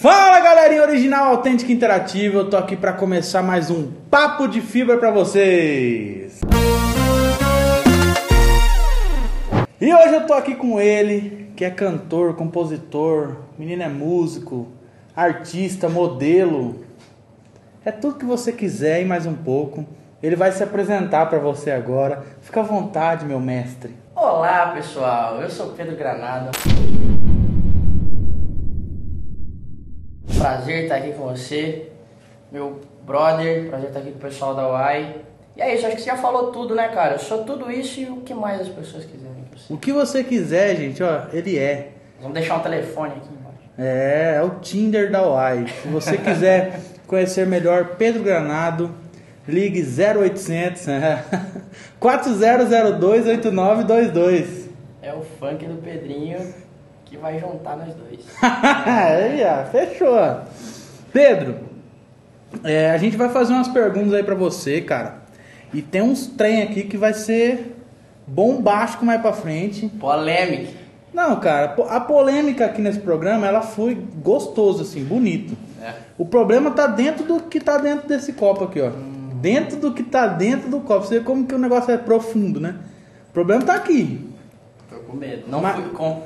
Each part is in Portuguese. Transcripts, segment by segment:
Fala galerinha original, autêntica interativa, eu tô aqui para começar mais um papo de fibra para vocês. E hoje eu tô aqui com ele, que é cantor, compositor, menino é músico, artista, modelo, é tudo que você quiser e mais um pouco. Ele vai se apresentar para você agora. Fica à vontade, meu mestre. Olá, pessoal. Eu sou Pedro Granada. Prazer estar aqui com você, meu brother. Prazer estar aqui com o pessoal da UAI. E é isso, acho que você já falou tudo, né, cara? Eu sou tudo isso e o que mais as pessoas quiserem. O que você quiser, gente, ó, ele é. Vamos deixar um telefone aqui embaixo. É, é o Tinder da UAI. Se você quiser conhecer melhor Pedro Granado, ligue 0800 4002 8922. É o funk do Pedrinho que vai juntar nós dois. aí, ó, fechou. Pedro, é, a gente vai fazer umas perguntas aí pra você, cara. E tem uns trem aqui que vai ser bombástico mais pra frente. Polêmica. Não, cara, a polêmica aqui nesse programa, ela foi gostoso, assim, bonito. É. O problema tá dentro do que tá dentro desse copo aqui, ó. Hum. Dentro do que tá dentro do copo. Você vê como que o negócio é profundo, né? O problema tá aqui. Tô com medo. Não Mas... fui com...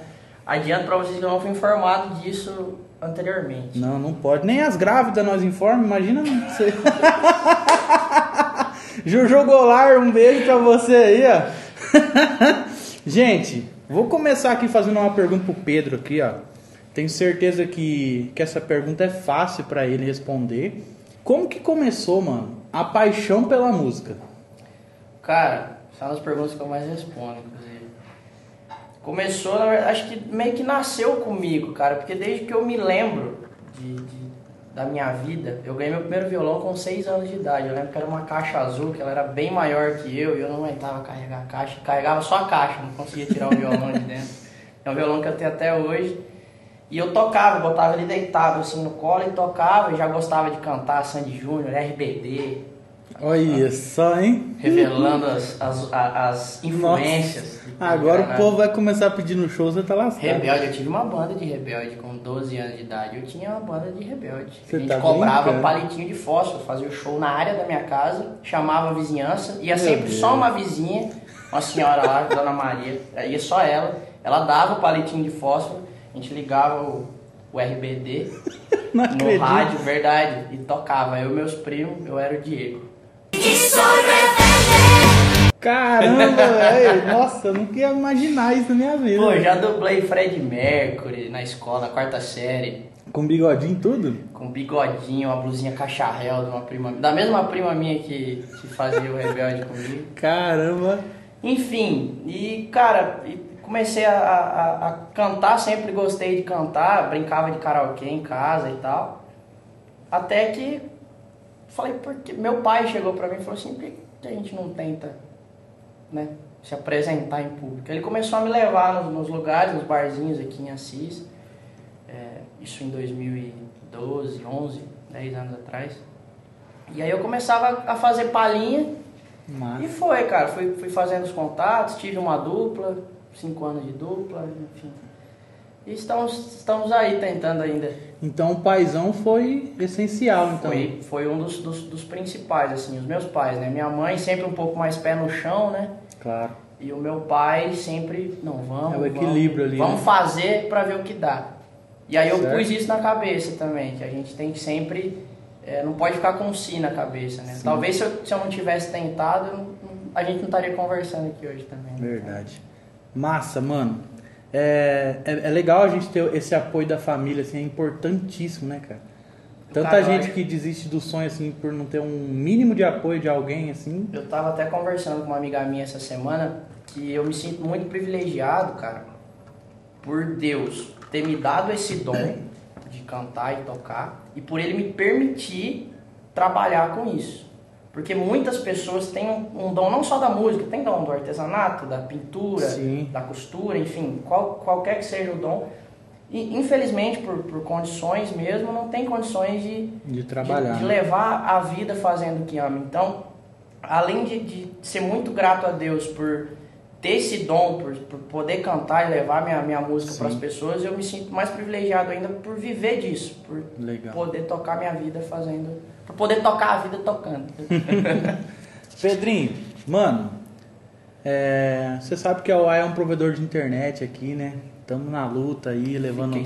Adianto pra vocês que eu não fui informado disso anteriormente. Não, não pode. Nem as grávidas nós informam, imagina você. Jojo Golar, um beijo pra você aí, ó. Gente, vou começar aqui fazendo uma pergunta pro Pedro aqui, ó. Tenho certeza que, que essa pergunta é fácil para ele responder. Como que começou, mano, a paixão pela música? Cara, são as perguntas que eu mais respondo, inclusive. Começou, verdade, acho que meio que nasceu comigo, cara, porque desde que eu me lembro de, de, da minha vida, eu ganhei meu primeiro violão com 6 anos de idade. Eu lembro que era uma caixa azul, que ela era bem maior que eu, e eu não aguentava carregar a caixa, carregava só a caixa, não conseguia tirar o violão de dentro. É um violão que eu tenho até hoje. E eu tocava, botava ele deitado assim no colo e tocava, e já gostava de cantar Sandy Júnior, RBD. Olha só, hein? Revelando as, as, as influências. Agora o povo vai começar a pedir no show, você tá lascado. Rebelde, eu tive uma banda de rebelde com 12 anos de idade. Eu tinha uma banda de rebelde. Você a gente tá cobrava brincando. palitinho de fósforo, fazia o show na área da minha casa, chamava a vizinhança, ia Meu sempre Deus. só uma vizinha, uma senhora lá, Dona Maria, ia só ela. Ela dava o palitinho de fósforo a gente ligava o, o RBD no rádio, verdade, e tocava. Eu e meus primos, eu era o Diego. Caramba, velho. Nossa, eu nunca ia imaginar isso na minha vida. Pô, já dublei Fred Mercury na escola, quarta série. Com bigodinho tudo? Com bigodinho, uma blusinha cacharel de uma prima Da mesma prima minha que, que fazia o rebelde comigo. Caramba. Enfim, e cara, comecei a, a, a, cantar, sempre gostei de cantar, brincava de karaokê em casa e tal. Até que falei, porque meu pai chegou pra mim e falou assim, por que a gente não tenta, né, se apresentar em público? Ele começou a me levar nos, nos lugares, nos barzinhos aqui em Assis, é, isso em 2012, 11, 10 anos atrás. E aí eu começava a fazer palhinha e foi, cara, fui, fui fazendo os contatos, tive uma dupla, cinco anos de dupla, enfim. E estamos, estamos aí tentando ainda. Então o paizão foi essencial, então. Foi, foi um dos, dos, dos, principais, assim, os meus pais, né? Minha mãe sempre um pouco mais pé no chão, né? Claro. E o meu pai sempre, não, vamos. É o equilíbrio vamos, ali. Vamos né? fazer para ver o que dá. E aí eu certo. pus isso na cabeça também, que a gente tem que sempre. É, não pode ficar com si na cabeça, né? Sim. Talvez se eu, se eu não tivesse tentado, a gente não estaria conversando aqui hoje também. Né? Verdade. Massa, mano. É, é, é, legal a gente ter esse apoio da família, assim, é importantíssimo, né, cara? Tanta gente que desiste do sonho, assim, por não ter um mínimo de apoio de alguém, assim. Eu tava até conversando com uma amiga minha essa semana que eu me sinto muito privilegiado, cara, por Deus ter me dado esse dom de cantar e tocar e por ele me permitir trabalhar com isso. Porque muitas pessoas têm um, dom não só da música, tem dom do artesanato, da pintura, Sim. da costura, enfim, qual, qualquer que seja o dom. E infelizmente, por, por condições mesmo, não tem condições de, de trabalhar. De, de levar a vida fazendo o que ama. Então, além de, de ser muito grato a Deus por ter esse dom, por, por poder cantar e levar minha, minha música para as pessoas, eu me sinto mais privilegiado ainda por viver disso, por Legal. poder tocar minha vida fazendo, por poder tocar a vida tocando. Pedrinho, mano, é, você sabe que a UA é um provedor de internet aqui, né? Estamos na luta aí, levando,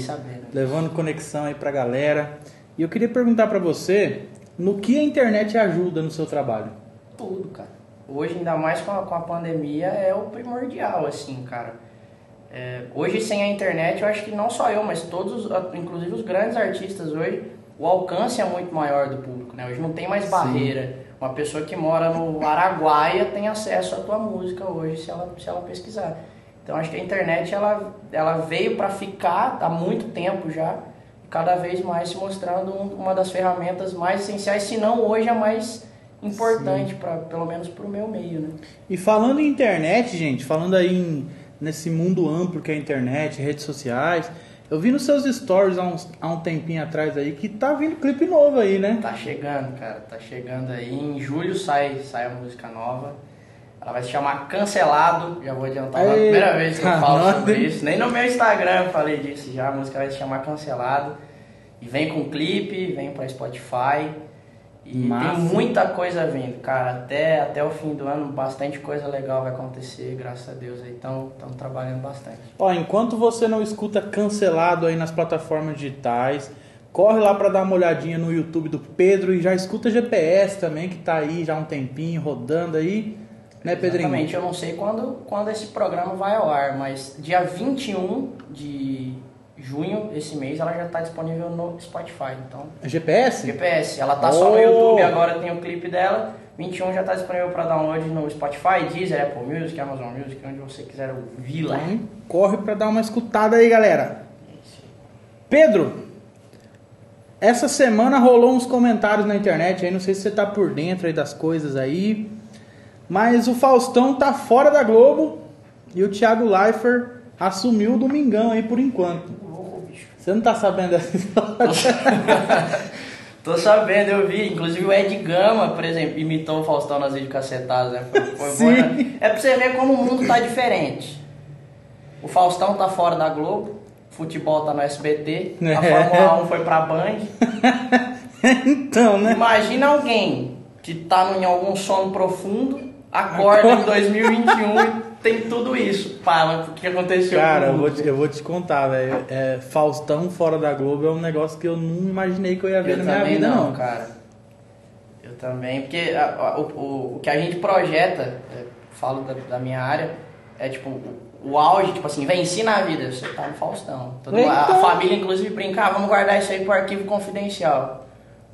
levando conexão aí pra galera. E eu queria perguntar pra você, no que a internet ajuda no seu trabalho? Tudo, cara. Hoje, ainda mais com a, com a pandemia, é o primordial, assim, cara. É, hoje, sem a internet, eu acho que não só eu, mas todos, os- inclusive os grandes artistas hoje, o alcance é muito maior do público, né? Hoje não tem mais Sim. barreira. Uma pessoa que mora no Araguaia tem acesso à tua música hoje, se ela, se ela pesquisar. Então, acho que a internet, ela, ela veio para ficar há muito tempo já, cada vez mais se mostrando um- uma das ferramentas mais essenciais, se não hoje a mais importante, pra, pelo menos para o meu meio, né? E falando em internet, gente, falando aí em- nesse mundo amplo que é a internet, redes sociais, eu vi nos seus stories há, uns- há um tempinho atrás aí que tá vindo clipe novo aí, né? Tá chegando, cara, tá chegando aí. Em julho sai, sai a música nova. Ela vai se chamar Cancelado. Já vou adiantar, é a primeira vez que eu falo sobre isso. Nem no meu Instagram eu falei disso já. A música vai se chamar Cancelado. E vem com clipe, vem pra Spotify. E Massa. tem muita coisa vindo, cara. Até, até o fim do ano, bastante coisa legal vai acontecer, graças a Deus. Então, estamos trabalhando bastante. Ó, enquanto você não escuta cancelado aí nas plataformas digitais, corre lá pra dar uma olhadinha no YouTube do Pedro e já escuta GPS também, que tá aí já há um tempinho rodando aí, né, Pedrinho? Exatamente, eu não sei quando, quando esse programa vai ao ar, mas dia 21 de junho, esse mês, ela já está disponível no Spotify. Então, GPS? GPS, ela tá só no Oh! YouTube agora, tem o clipe dela. 21 já está disponível para download no Spotify, Deezer, Apple Music, Amazon Music, onde você quiser ouvir lá. Então, corre pra dar uma escutada aí, galera. Pedro, essa semana rolou uns comentários na internet aí, não sei se você tá por dentro aí das coisas aí, mas o Faustão tá fora da Globo e o Thiago Leifert assumiu o Domingão aí por enquanto. Você não tá sabendo dessa história? Tô sabendo, eu vi. Inclusive o Ed Gama, por exemplo, imitou o Faustão nas videocassetadas, né? Foi, foi Sim. bom, né? É pra você ver como o mundo tá diferente. O Faustão tá fora da Globo, o futebol tá no SBT, a É. Fórmula 1 foi pra Band. então, né? Imagina alguém que tá em algum sono profundo, acorda em 2021 e tem tudo isso. Mas o que aconteceu Cara, eu vou te, eu vou te contar, velho. É, Faustão fora da Globo é um negócio que eu não imaginei que eu ia ver Eu na minha também vida, não, não. cara. Eu também, porque a- a- o, o, o que a gente projeta, é, falo da, da minha área, é tipo o, o auge, tipo assim, venci na vida, você tá no Faustão. Todo mundo- a, família, inclusive, brinca, ah, vamos guardar isso aí pro arquivo confidencial.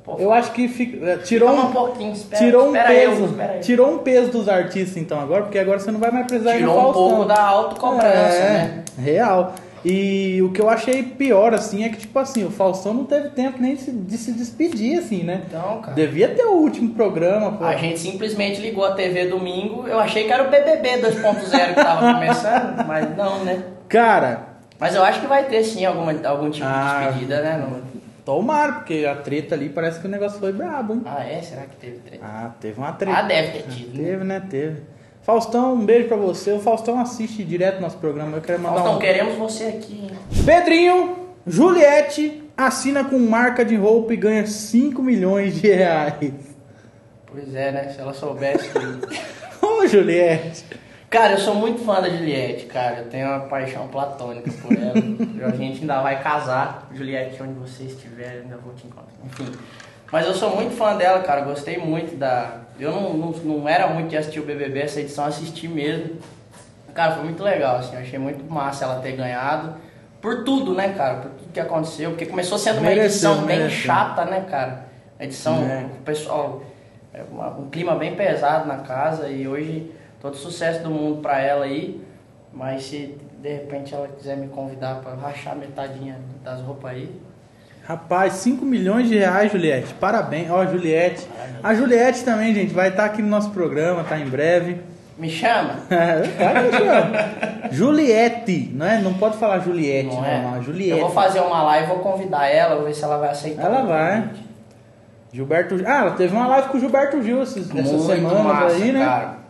Pô, Eu acho que fica- é, tirou um, um pouquinho, espera, tirou um peso, eu, tirou um peso dos artistas então agora, porque agora você não vai mais precisar ir no Tirou um pouco da autocobrança, é, né? Real. E o que eu achei pior assim é que tipo assim, o Faustão não teve tempo nem de se despedir assim, né? Então, cara. Devia ter o último programa, pô. A gente simplesmente ligou a TV domingo, eu achei que era o BBB 2.0 que tava começando, mas não, né? Cara, Mas eu acho que vai ter sim alguma, algum tipo Ah. de despedida, né? No- tomara, porque a treta ali parece que o negócio foi brabo, hein? Ah, é? Será que teve treta? Ah, teve uma treta. Ah, deve ter tido. né? Teve, né? Teve. Faustão, um beijo pra você. O Faustão assiste direto nosso programa. Eu quero mandar Faustão, um. queremos você aqui. hein? Pedrinho, Juliette assina com marca de roupa e ganha 5 milhões de reais. Pois é, né? Se ela soubesse. Ô, Juliette. Cara, eu sou muito fã da Juliette, cara. Eu tenho uma paixão platônica por ela. a gente ainda vai casar. Juliette, onde você estiver, eu ainda vou te encontrar. Enfim. Mas eu sou muito fã dela, cara. Gostei muito da. Eu não, não, não era muito de assistir o BBB, essa edição assisti mesmo. Cara, foi muito legal, assim. Eu achei muito massa ela ter ganhado. Por tudo, né, cara? Por tudo que aconteceu. Porque começou sendo uma Mereceu, edição bem mereceu. chata, né, cara? A edição, É. o pessoal. é um clima bem pesado na casa e hoje todo sucesso do mundo pra ela aí. Mas se de repente ela quiser me convidar pra rachar metadinha das roupas aí. Rapaz, 5 milhões de reais, Juliette. Parabéns. Ó, Juliette. A Juliette também, gente, vai estar aqui no nosso programa, tá em breve. Me chama? Chamo. Juliette, não é? Não pode falar Juliette, Não não, é? não. Juliette. Eu vou fazer uma live, vou convidar ela, vou ver se ela vai aceitar. Ela vai. Gilberto Ah, ela teve uma live com o Gilberto Gil essas Muito semanas massa, aí, né? cara.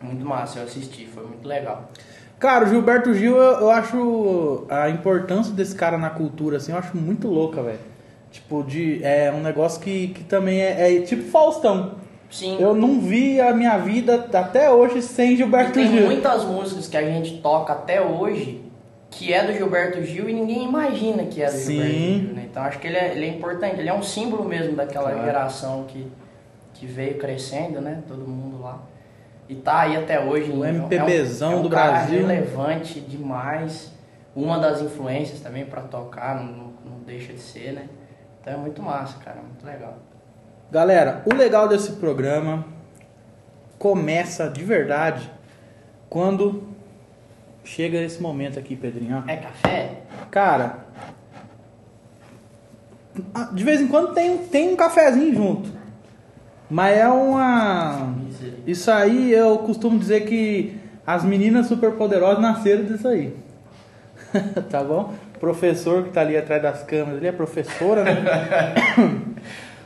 Muito massa, eu assisti, foi muito legal. Cara, o Gilberto Gil, eu, eu acho a importância desse cara na cultura, assim, eu acho muito louca, velho. Tipo, de, é um negócio que, que também é, é tipo Faustão. Sim. Eu não vi a minha vida até hoje sem Gilberto tem Gil. muitas músicas que a gente toca até hoje que é do Gilberto Gil e ninguém imagina que é do Sim. Gilberto Gil, né? Então acho que ele é, ele é importante, ele é um símbolo mesmo daquela Claro. geração que, que veio crescendo, né? Todo mundo lá. E tá aí até hoje. O é um- MPBzão é um do Brasil. relevante demais. Uma das influências também pra tocar, não, não- deixa de ser, né? Então é muito massa, cara, muito legal. Galera, o legal desse programa começa de verdade quando chega esse momento aqui, Pedrinho. É café? Cara, de vez em quando tem, tem um cafezinho junto. Mas é uma. Isso aí eu costumo dizer que as meninas superpoderosas nasceram disso aí. tá bom? Professor que tá ali atrás das câmeras, ele é professora, né?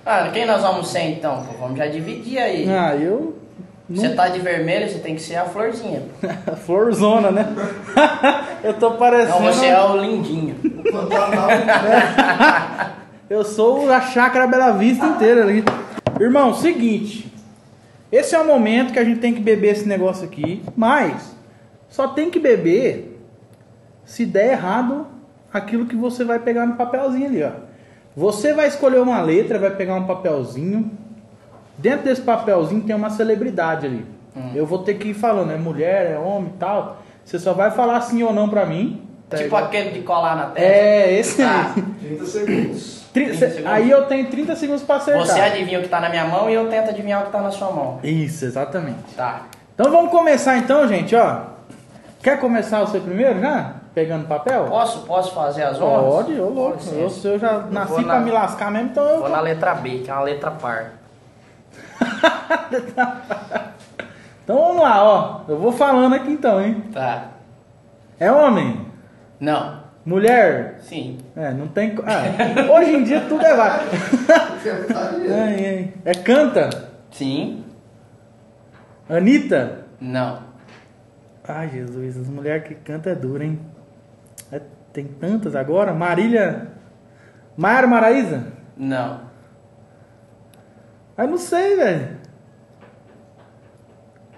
Ah, quem nós vamos ser então? Pô, vamos já dividir aí. ah, eu. Você tá de vermelho, você tem que ser a florzinha. Florzona, né? eu tô parecendo. Não, você é o lindinho. Eu sou a chácara Bela Vista inteira ali. Irmão, seguinte. Esse é o momento que a gente tem que beber esse negócio aqui. Mas só tem que beber se der errado aquilo que você vai pegar no papelzinho ali, ó. Você vai escolher uma letra, vai pegar um papelzinho. Dentro desse papelzinho tem uma celebridade ali. Eu vou ter que ir falando, é mulher, é homem e tal. Você só vai falar sim ou não pra mim. Tipo aquele de colar na testa. É, esse aí. 30 segundos. Tri- 30 cê- segundos. aí eu tenho 30 segundos pra acertar. Você adivinha o que tá na minha mão e eu tento adivinhar o que tá na sua mão. Isso, exatamente. Tá. Então vamos começar então, gente, ó. Quer começar você primeiro já? Pegando papel? Posso, posso fazer as honras? Pode, ô louco. Eu, eu já vou nasci na- pra me lascar mesmo, então eu. Vou na letra B, que é uma letra par. Então vamos lá, ó. Eu vou falando aqui então, hein? Tá. É homem? Não. Mulher? Sim. É, não tem. Ah, hoje em dia tudo é vai. Ai, ai. É canta? Sim. Anitta? Não. Ai, Jesus, as mulheres que cantam é dura, hein? É, tem tantas agora. Marília. Maiara Maraíza? Não. Ai, não sei, velho.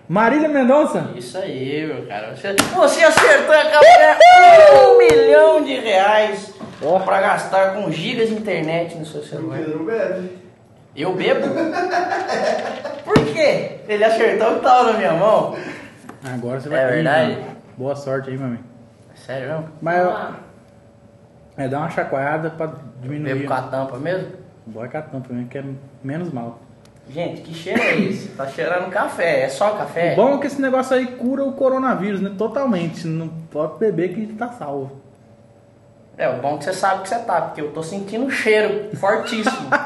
Marília Mendonça? Isso aí, meu cara. Você, você acertou a café um milhão de reais Ó. pra gastar com gigas de internet no seu O celular. Pedro bebe. Eu bebo? Por quê? Ele acertou o que tava na minha mão. Agora você vai. É verdade? Ih, Boa sorte aí, meu amigo. Sério mesmo? Mas eu- Ah, É, dá uma chacoalhada pra diminuir. Bebo com a tampa mesmo? Bora com a tampa mesmo, que é menos mal. Gente, que cheiro é esse? Tá cheirando café. É só café? O bom é que esse negócio aí cura o coronavírus, né? Totalmente. Não pode beber que tá salvo. É, o bom é que você sabe que você tá, porque eu tô sentindo um cheiro fortíssimo.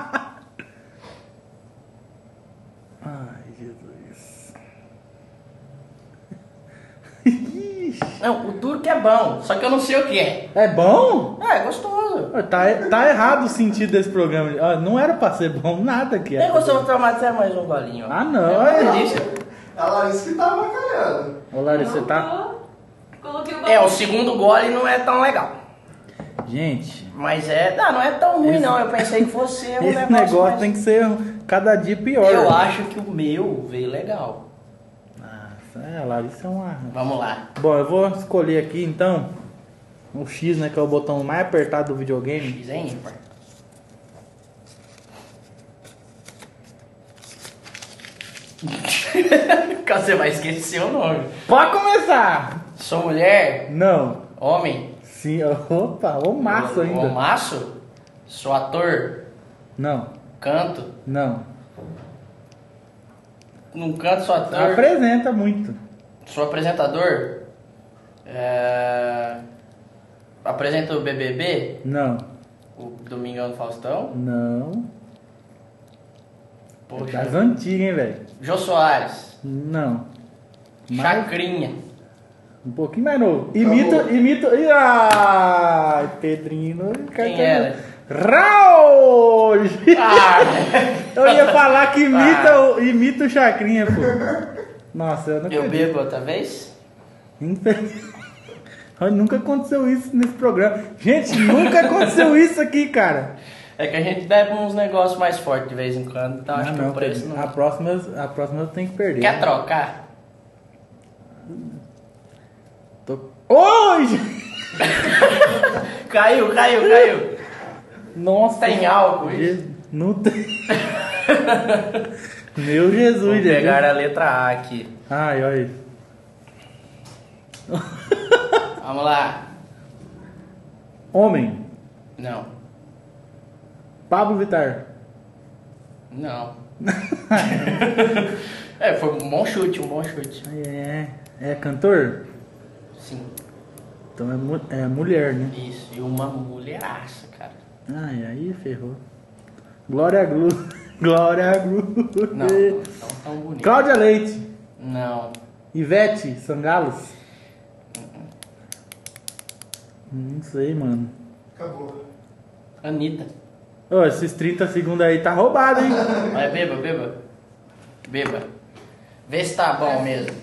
Ai, Jesus. Não, o que é bom, só que eu não sei o que é. É bom? É, é gostoso. Tá, tá errado o sentido desse programa. Ah, Não era pra ser bom, nada que Nem é. gostou, vou tomar até mais um golinho. ó. Ah, não. É delícia. A Larissa que tava bacalhando. Ô, Larissa, você tá. Coloquei o É, o segundo gole não é tão legal. Gente, Mas é. Não, não é tão ruim Esse- não. Eu pensei que fosse um esse negócio. negócio mais- tem que ser cada dia pior. Eu acho que o meu veio legal. É, a Larissa é uma. Vamos lá. Bom, eu vou escolher aqui então o X, né? Que é o botão mais apertado do videogame. X é ímpar. Você vai esquecer o nome. Pode começar! Sou mulher, Não. homem. Sim, opa, ô maço ainda. maço. Sou ator, Não, canto. não. Num canto sou ator. Apresenta muito. Sou apresentador. É... Apresento o BBB, Não, o Domingão do Faustão. não. Poxa. Das antigas, hein, velho? Jô Soares. Não. Chacrinha. Um pouquinho mais novo. Imita, imita. Ih, Ai, Pedrinho. Quem era? Raul! Ah, Eu ia falar que imita, o, imita o Chacrinha, pô. Nossa, eu não Eu acredito. bebo outra vez? Nunca aconteceu isso nesse programa. Gente, nunca aconteceu isso aqui, cara. É que a gente bebe uns negócios mais fortes de vez em quando, então acho Ah, que não, o preço a não. próxima, a próxima eu tenho que perder. Quer trocar? Tô... Caiu, caiu, caiu. Nossa. Tem álcool, Je- Não tem. Meu Jesus, Vou gente. pegar a letra A aqui. Ai, olha. Vamos lá. Homem. Não, Pablo Vittar. não. é, foi um bom chute, um bom chute. É. É cantor? Sim, Então é, é mulher, né? isso. E uma mulheraça, cara. Ai, aí ferrou. Glória Glu. Glória Glu. Não, não tão bonito. Cláudia Leite. Não. Ivete Sangalos. Não sei, mano. Acabou. Anitta. Ô, esses 30 segundos aí tá roubado, hein? Vai, beba, beba. Beba. Vê se tá bom mesmo.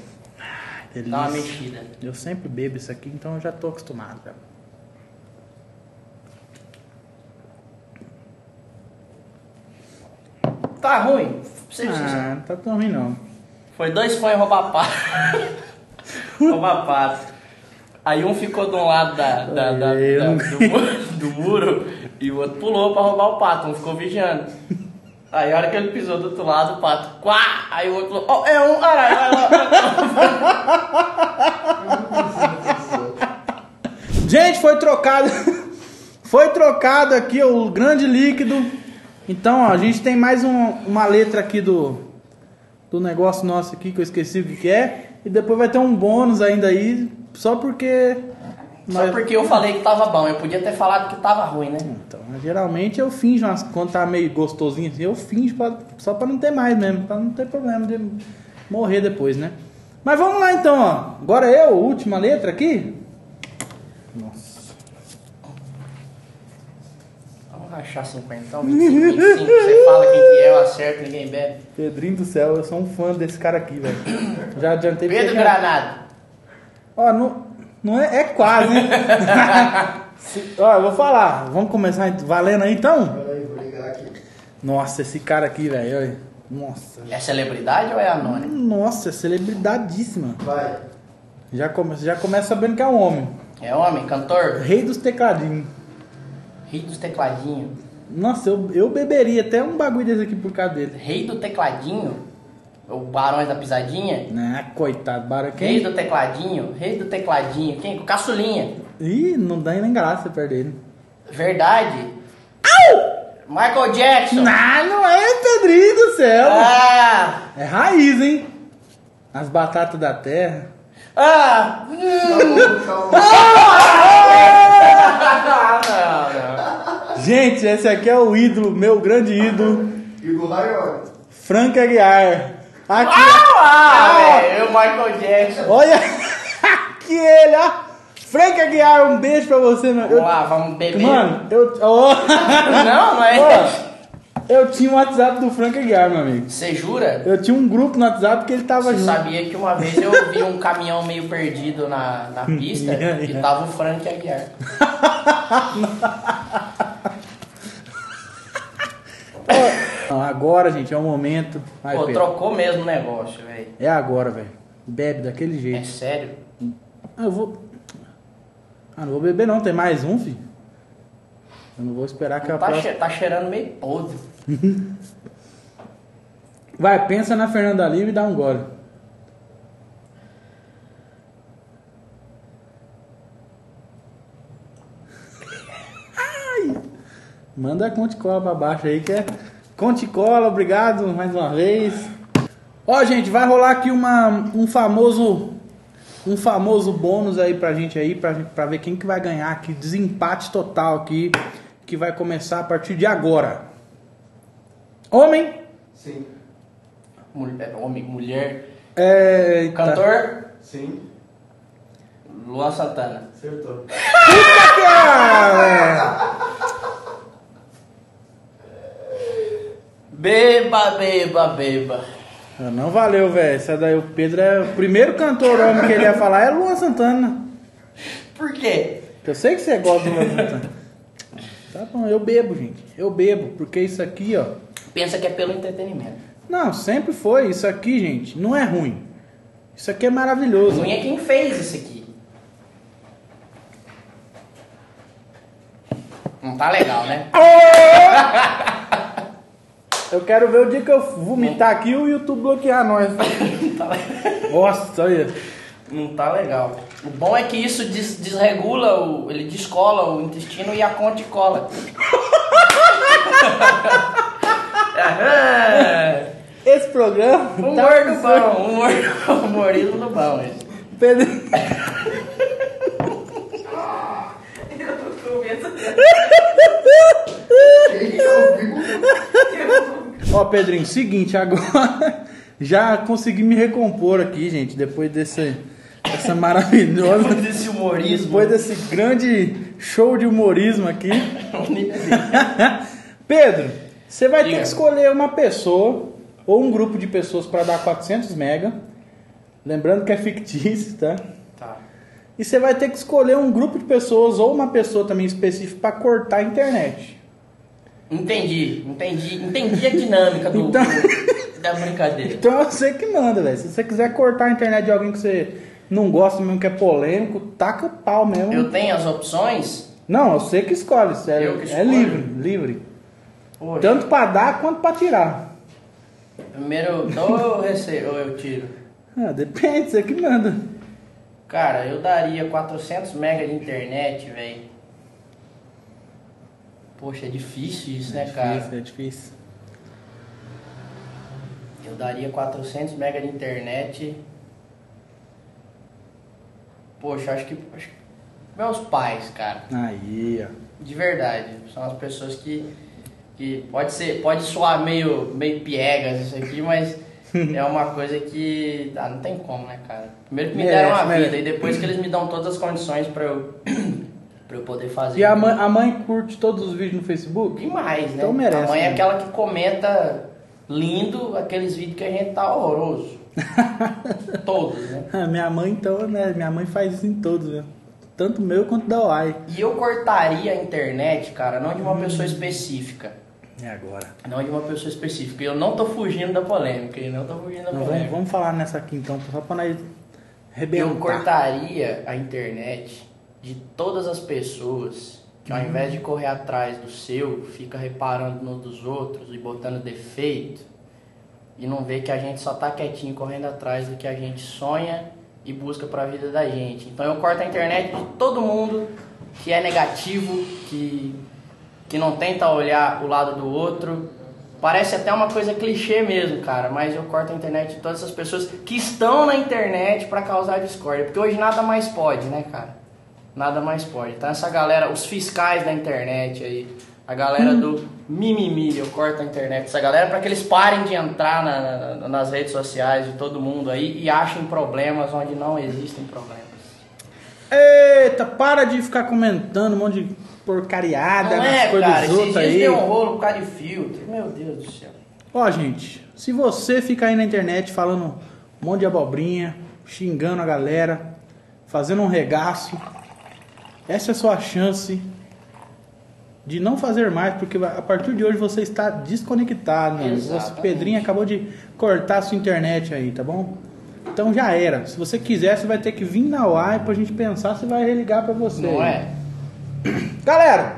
Dá uma mexida. Eu sempre bebo isso aqui, então eu já tô acostumado. Tá ruim? Sincero. Ah, não tá tão ruim não. Foi dois fãs roubar pato. roubar pato. Aí um ficou de um lado da, da- da- da- do, mu- do muro e o outro pulou pra roubar o pato. Um ficou vigiando. Aí a hora que ele pisou do outro lado, o pato, quá! Aí o outro falou, ó, é um, caralho, vai lá. Gente, foi trocado. foi trocado aqui o grande líquido. Então, ó, a gente tem mais um- uma letra aqui do, do negócio nosso aqui que eu esqueci o que, que é. E depois vai ter um bônus ainda aí, só porque. Só nós- porque eu falei que tava bom, eu podia ter falado que tava ruim, né? Então, geralmente eu finjo umas- quando tá meio gostosinho assim, eu finjo pra- só pra não ter mais mesmo, pra não ter problema de morrer depois, né? Mas vamos lá então, ó. Agora eu, última letra aqui. Nossa. Vamos rachar 50, então, 25, 25. Você fala quem que é, eu acerto, ninguém bebe. Pedrinho do céu, eu sou um fã desse cara aqui, velho. Já adiantei Pedro porque- Granado. Ó, não, não é, é quase, hein? Se- Ó, eu vou falar. Vamos começar valendo aí então? Peraí, vou ligar aqui. Nossa, esse cara aqui, velho. olha. Nossa. É celebridade ou é anônimo? Nossa, é celebridadíssima. Vai. Já, come, já começa sabendo que é um homem. É homem, cantor, Rei dos tecladinhos. Rei dos tecladinhos. Nossa, eu, eu beberia até um bagulho desse aqui por causa dele. Rei do tecladinho? O Barões da Pisadinha? Né, coitado, Rei quem? do tecladinho? Rei do tecladinho. Quem? O Caçulinha. Ih, não dá nem graça perder ele. Verdade. Michael Jackson. Não, não é Pedrinho do céu. Ah! É raiz, hein? As batatas da terra. Ah! Calma. Ah, não, não. Gente, esse aqui é o ídolo, meu grande ídolo, do Raione. Frank Aguiar. Aqui, Ah, velho, o Michael Jackson. olha aqui ele, ó. Frank Aguiar, um beijo pra você, mano. Vamos Eu, lá, vamos beber. mano, eu, ó, Não, não é. Eu tinha um WhatsApp do Frank Aguiar, meu amigo. Você jura? Eu tinha um grupo no WhatsApp que ele tava Você junto. sabia que uma vez eu vi um caminhão meio perdido na, na pista Yeah, e yeah. tava o Frank Aguiar. Não, agora, gente, é o momento. Vai, Pô, Pedro. trocou mesmo o negócio, velho. É agora, velho. Bebe daquele É jeito. sério? Ah, eu vou. Ah, não vou beber não, tem mais um, filho. Eu não vou esperar que a Tá, próxima. che- tá cheirando meio podre. Vai, pensa na Fernanda Lima e dá um gole. Ai! Manda a Conte Cola pra baixo aí, que é. Conte Cola, obrigado mais uma vez. Ó, gente, vai rolar aqui uma, um famoso. Um famoso bônus aí pra gente aí, pra, pra ver quem que vai ganhar aqui. Desempate total aqui. Que vai começar a partir de agora. Homem. Sim. Mulher, homem, mulher. É. Cantor, Sim. Luan Santana. Acertou. Cara! Beba, beba, beba. Ah, Não valeu, velho. Essa daí o Pedro é o primeiro cantor homem que ele ia falar é Luan Santana. Por quê? Eu sei que você gosta do Luan Santana. Tá bom, eu bebo, gente. Eu bebo, porque isso aqui, ó. Pensa que é pelo entretenimento. Não, sempre foi. Isso aqui, gente, não é ruim. Isso aqui é maravilhoso. Ruim é quem fez isso aqui. Não tá legal, né? Eu quero ver o dia que eu vomitar aqui e o YouTube bloquear nós. Tá. Nossa, olha. Não tá legal. O bom é que isso des- desregula, o, ele descola o intestino e a conta cola. Esse programa. Humor tá do bom, humor, humorismo do bom. esse. Pedro. Ó, Pedrinho, seguinte, agora já consegui me recompor aqui, gente, depois desse, dessa maravilhosa. Desse humorismo. Depois desse grande show de humorismo aqui. Pedro, você vai ter Diga. que escolher uma pessoa ou um grupo de pessoas para dar 400 mega. Lembrando que é fictício, tá? Tá. E você vai ter que escolher um grupo de pessoas ou uma pessoa também específica para cortar a internet. Entendi, entendi, entendi a dinâmica do, Então- da brincadeira. Então é você que manda, velho. Se você quiser cortar a internet de alguém que você não gosta mesmo, que é polêmico, taca o pau mesmo. Eu tenho as opções. Não, sei que escolhe. É, Eu que é livre, livre. Poxa, Tanto pra dar quanto pra tirar. primeiro eu dou ou eu recebo, ou eu tiro? Ah, depende, você que manda. Cara, eu daria 400 mega de internet, velho. Poxa, é difícil isso, né, cara? difícil, é difícil. Eu daria 400 mega de internet. Poxa, acho que, acho que meus pais, cara. Aí, ó. De verdade. São as pessoas que, que pode ser, pode soar meio, meio piegas isso aqui, mas é uma coisa que ah, não tem como, né, cara? Primeiro que me Merece, deram a merece. vida e depois que eles me dão todas as condições pra eu, pra eu poder fazer. E a mãe, a mãe curte todos os vídeos no Facebook? Demais, né? Então merece, A mãe é né? aquela que comenta lindo aqueles vídeos que a gente tá horroroso. Todos, né? Minha mãe, então, né? Minha mãe faz isso em todos, né? Tanto meu quanto da UAI. E eu cortaria a internet, cara, não de uma Hum. pessoa específica. E agora? Não de uma pessoa específica. Eu não tô fugindo da polêmica. Eu não tô fugindo da Não, vamos, polêmica. vamos falar nessa aqui então, só pra nós arrebentar. Eu cortaria a internet de todas as pessoas que Uhum. ao invés de correr atrás do seu, fica reparando no dos outros e botando defeito e não vê que a gente só tá quietinho correndo atrás do que a gente sonha e busca pra vida da gente. Então eu corto a internet de todo mundo que é negativo, que que não tenta olhar o lado do outro. Parece até uma coisa clichê mesmo, cara, mas eu corto a internet de todas essas pessoas que estão na internet pra causar discórdia, porque hoje nada mais pode, né, cara? Nada mais pode. Então essa galera, os fiscais da internet aí, a galera do mimimi, eu corto a internet. Essa galera para que eles parem de entrar na- na- nas redes sociais de todo mundo aí e achem problemas onde não existem problemas. Eita, para de ficar comentando um monte de porcariada Não é, coisas cara, dias aí. deu um rolo por causa de filtro. Meu Deus do céu. Ó, gente, se você fica aí na internet falando um monte de abobrinha, xingando a galera, fazendo um regaço, essa é a sua chance de não fazer mais, porque a partir de hoje você está desconectado. Né? Você. Pedrinho acabou de cortar a sua internet aí, tá bom? Então já era. Se você quiser, você vai ter que vir na UAI pra gente pensar se vai religar pra você. Não é? Galera,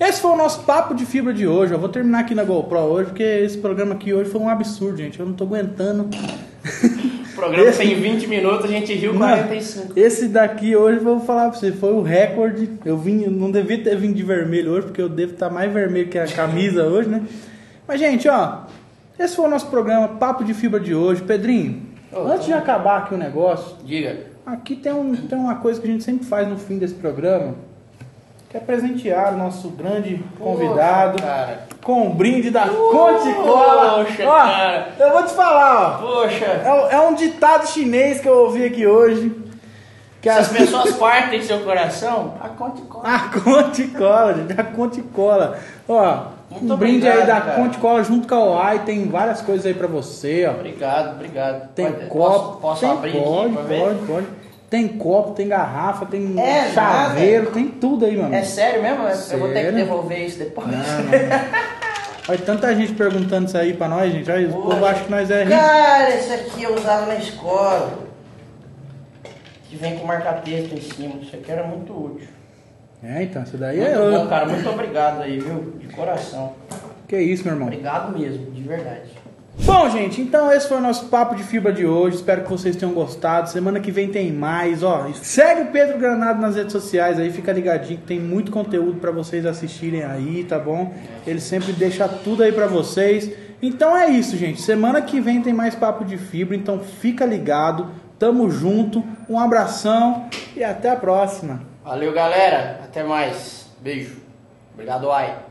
esse foi o nosso papo de fibra de hoje. Eu vou terminar aqui na GoPro hoje, porque esse programa aqui hoje foi um absurdo, gente. Eu não tô aguentando. Programa Esse- tem 20 minutos, a gente riu Não, 45. Esse daqui hoje, vou falar pra você, foi o recorde. Eu vim, não devia ter vindo de vermelho hoje, porque eu devo estar mais vermelho que a camisa hoje, né? Mas, gente, ó, esse foi o nosso programa Papo de Fibra de hoje. Pedrinho, Ô, antes de acabar aqui o negócio, Diga. Aqui tem, um, tem uma coisa que a gente sempre faz no fim desse programa, que é presentear o nosso grande convidado Poxa, com um brinde da Conte Cola. Poxa, Ó, cara. eu vou te falar, ó. Poxa. É, um- é um ditado chinês que eu ouvi aqui hoje. Que Se as pessoas partem seu coração, a conta e cola. A Conte Cola, gente, a Conte Cola. Ó, Muito um brinde aí obrigado, da cara. Conte Cola junto com a OAI, tem várias coisas aí pra você, ó. Obrigado, obrigado. Tem Pode- copo, Posso, posso tem, abrir pode, aqui ver? pode, pode. Tem copo, tem garrafa, tem É chaveiro, nada. tem tudo aí, mano. É sério mesmo? Eu vou ter que Sério? devolver isso depois. Não, não. Olha, tanta gente perguntando isso aí pra nós, gente. Olha, o povo acha que nós é rico. Cara, esse aqui eu usava na escola. Que vem com marca-texto em cima. Isso aqui era muito útil. É, então, isso daí Muito é. bom, cara. Muito obrigado aí, viu? De coração. Que isso, meu irmão. Obrigado mesmo, de verdade. Bom, gente, então esse foi o nosso papo de fibra de hoje. Espero que vocês tenham gostado. Semana que vem tem mais, ó. Segue o Pedro Granado nas redes sociais aí, fica ligadinho que tem muito conteúdo pra vocês assistirem aí, tá bom? Ele sempre deixa tudo aí pra vocês. Então é isso, gente. Semana que vem tem mais papo de fibra, então fica ligado. Tamo junto. Um abração e até a próxima. Valeu, galera. Até mais. Beijo. Obrigado, Ai.